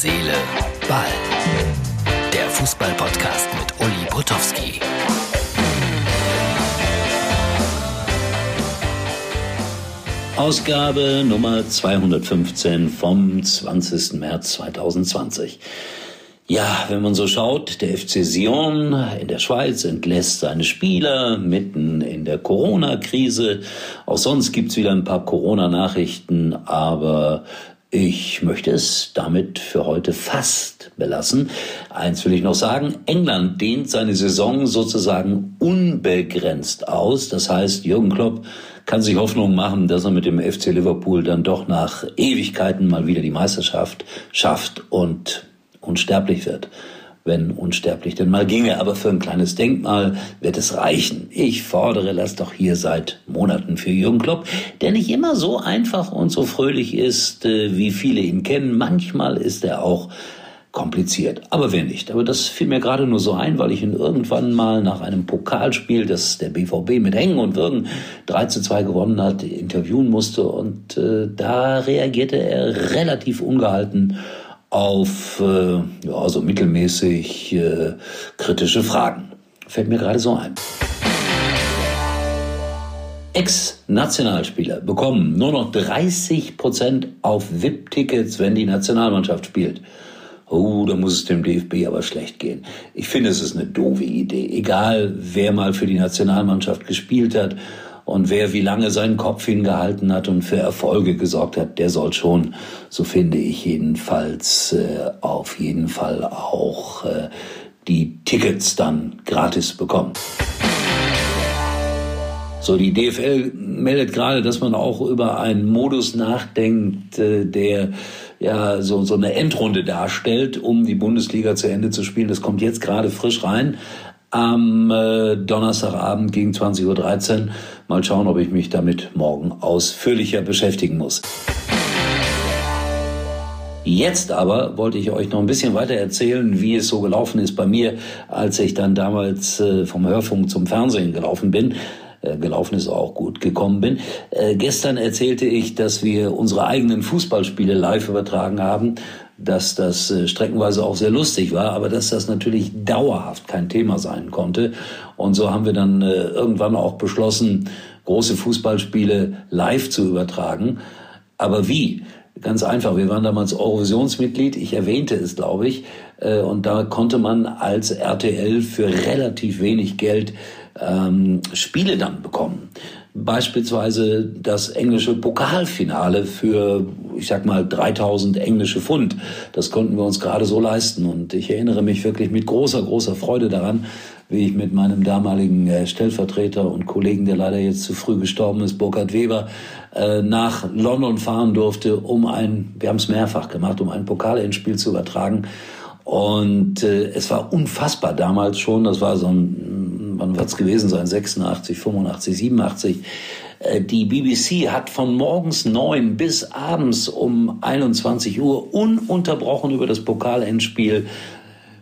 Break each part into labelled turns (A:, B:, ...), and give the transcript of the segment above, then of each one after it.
A: Seele, Ball. Der Fußball-Podcast mit Uli Potowski.
B: Ausgabe Nummer 215 vom 20. März 2020. Ja, wenn man so schaut, der FC Sion in der Schweiz entlässt seine Spieler mitten in der Corona-Krise. Auch sonst gibt's wieder ein paar Corona-Nachrichten, aber ich möchte es damit für heute fast belassen. Eins will ich noch sagen, England dehnt seine Saison sozusagen unbegrenzt aus. Das heißt, Jürgen Klopp kann sich Hoffnung machen, dass er mit dem FC Liverpool dann doch nach Ewigkeiten mal wieder die Meisterschaft schafft und unsterblich wird, wenn unsterblich denn mal ginge. Aber für ein kleines Denkmal wird es reichen. Ich fordere das doch hier seit Monaten für Jürgen Klopp, der nicht immer so einfach und so fröhlich ist, äh, wie viele ihn kennen. Manchmal ist er auch kompliziert. Aber wer nicht? Aber das fiel mir gerade nur so ein, weil ich ihn irgendwann mal nach einem Pokalspiel, das der BVB mit Hängen und Würgen 3 zu 2 gewonnen hat, interviewen musste. Und äh, da reagierte er relativ ungehalten auf äh, ja, so mittelmäßig äh, kritische Fragen. Fällt mir gerade so ein. Ex-Nationalspieler bekommen nur noch 30 Prozent auf VIP-Tickets, wenn die Nationalmannschaft spielt. Oh, da muss es dem DFB aber schlecht gehen. Ich finde, es ist eine doofe Idee. Egal, wer mal für die Nationalmannschaft gespielt hat und wer wie lange seinen Kopf hingehalten hat und für Erfolge gesorgt hat, der soll schon, so finde ich jedenfalls, äh, auf jeden Fall auch äh, die Tickets dann gratis bekommen. So, die DFL meldet gerade, dass man auch über einen Modus nachdenkt, äh, der ja so, so eine Endrunde darstellt, um die Bundesliga zu Ende zu spielen. Das kommt jetzt gerade frisch rein am äh, Donnerstagabend gegen 20.13 Uhr. Mal schauen, ob ich mich damit morgen ausführlicher beschäftigen muss. Jetzt aber wollte ich euch noch ein bisschen weiter erzählen, wie es so gelaufen ist bei mir, als ich dann damals äh, vom Hörfunk zum Fernsehen gelaufen bin. Äh, gelaufen ist auch gut gekommen bin. Äh, gestern erzählte ich, dass wir unsere eigenen Fußballspiele live übertragen haben dass das äh, streckenweise auch sehr lustig war, aber dass das natürlich dauerhaft kein Thema sein konnte. Und so haben wir dann äh, irgendwann auch beschlossen, große Fußballspiele live zu übertragen. Aber wie? Ganz einfach, wir waren damals Eurovisionsmitglied, ich erwähnte es, glaube ich, äh, und da konnte man als RTL für relativ wenig Geld ähm, Spiele dann bekommen beispielsweise das englische Pokalfinale für, ich sag mal, 3000 englische Pfund. Das konnten wir uns gerade so leisten. Und ich erinnere mich wirklich mit großer, großer Freude daran, wie ich mit meinem damaligen äh, Stellvertreter und Kollegen, der leider jetzt zu früh gestorben ist, Burkhard Weber, äh, nach London fahren durfte, um ein, wir haben es mehrfach gemacht, um ein Pokalendspiel zu übertragen. Und äh, es war unfassbar damals schon, das war so ein, wann wird es gewesen sein, 86, 85, 87. Die BBC hat von morgens neun bis abends um 21 Uhr ununterbrochen über das Pokalendspiel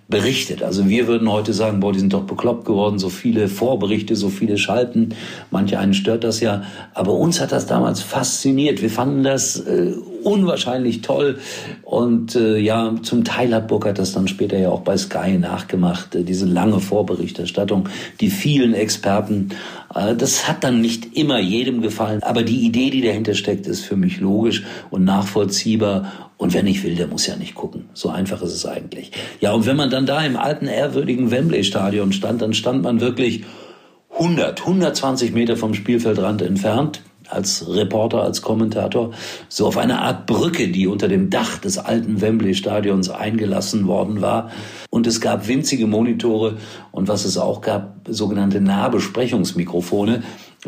B: berichtet. Also wir würden heute sagen, boah, die sind doch bekloppt geworden, so viele Vorberichte, so viele Schalten. Manche einen stört das ja. Aber uns hat das damals fasziniert. Wir fanden das äh, unwahrscheinlich toll. Und äh, ja, zum Teil hat Burkhardt das dann später ja auch bei Sky nachgemacht, äh, diese lange Vorberichterstattung, die vielen Experten. Äh, das hat dann nicht immer jedem gefallen. Aber die Idee, die dahinter steckt, ist für mich logisch und nachvollziehbar und wer nicht will, der muss ja nicht gucken. So einfach ist es eigentlich. Ja, und wenn man dann da im alten, ehrwürdigen Wembley-Stadion stand, dann stand man wirklich 100, 120 Meter vom Spielfeldrand entfernt als Reporter, als Kommentator, so auf einer Art Brücke, die unter dem Dach des alten Wembley-Stadions eingelassen worden war. Und es gab winzige Monitore und was es auch gab, sogenannte Nahbesprechungsmikrofone,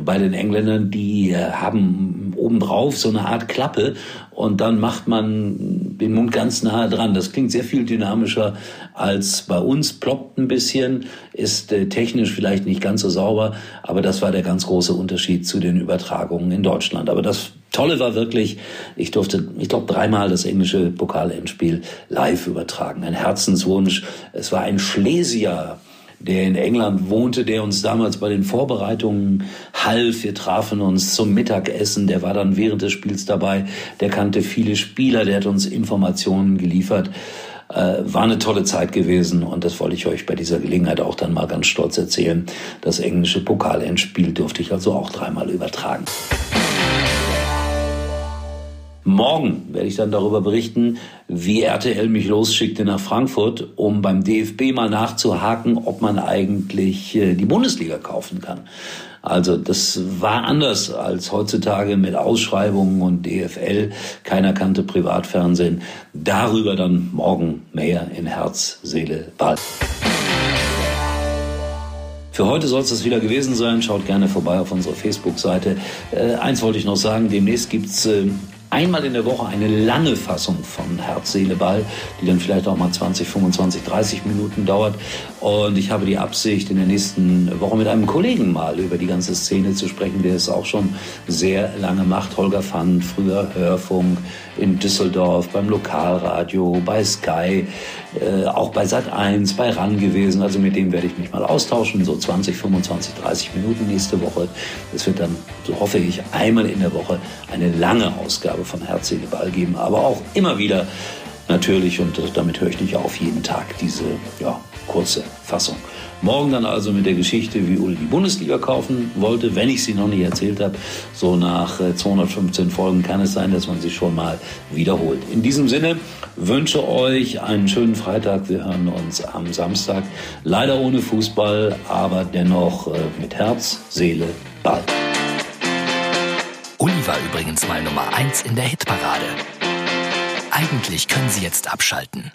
B: bei den Engländern, die äh, haben obendrauf so eine Art Klappe und dann macht man den Mund ganz nahe dran. Das klingt sehr viel dynamischer als bei uns, ploppt ein bisschen, ist äh, technisch vielleicht nicht ganz so sauber, aber das war der ganz große Unterschied zu den Übertragungen in Deutschland. Aber das Tolle war wirklich, ich durfte, ich glaube, dreimal das englische Pokalendspiel live übertragen. Ein Herzenswunsch. Es war ein Schlesier der in England wohnte, der uns damals bei den Vorbereitungen half. Wir trafen uns zum Mittagessen, der war dann während des Spiels dabei, der kannte viele Spieler, der hat uns Informationen geliefert. Äh, war eine tolle Zeit gewesen und das wollte ich euch bei dieser Gelegenheit auch dann mal ganz stolz erzählen. Das englische Pokalendspiel durfte ich also auch dreimal übertragen. Morgen werde ich dann darüber berichten, wie RTL mich losschickte nach Frankfurt, um beim DFB mal nachzuhaken, ob man eigentlich äh, die Bundesliga kaufen kann. Also das war anders als heutzutage mit Ausschreibungen und DFL. Keiner kannte Privatfernsehen. Darüber dann morgen mehr in Herz, Seele, Ball. Für heute soll es das wieder gewesen sein. Schaut gerne vorbei auf unserer Facebook-Seite. Äh, eins wollte ich noch sagen, demnächst gibt's äh, einmal in der Woche eine lange Fassung von Herz, Seele, Ball, die dann vielleicht auch mal 20, 25, 30 Minuten dauert. Und ich habe die Absicht, in der nächsten Woche mit einem Kollegen mal über die ganze Szene zu sprechen, der es auch schon sehr lange macht. Holger Pfand, früher Hörfunk in Düsseldorf, beim Lokalradio, bei Sky, äh, auch bei Sat 1, bei RAN gewesen. Also mit dem werde ich mich mal austauschen, so 20, 25, 30 Minuten nächste Woche. Es wird dann, so hoffe ich, einmal in der Woche eine lange Ausgabe von Herz, Seele, Ball geben, aber auch immer wieder natürlich, und damit höre ich nicht auf, jeden Tag diese ja, kurze Fassung. Morgen dann also mit der Geschichte, wie Uli die Bundesliga kaufen wollte, wenn ich sie noch nicht erzählt habe. So nach 215 äh, Folgen kann es sein, dass man sie schon mal wiederholt. In diesem Sinne wünsche euch einen schönen Freitag. Wir hören uns am Samstag. Leider ohne Fußball, aber dennoch äh, mit Herz, Seele, Ball.
A: Uli war übrigens mal Nummer 1 in der Hitparade. Eigentlich können Sie jetzt abschalten.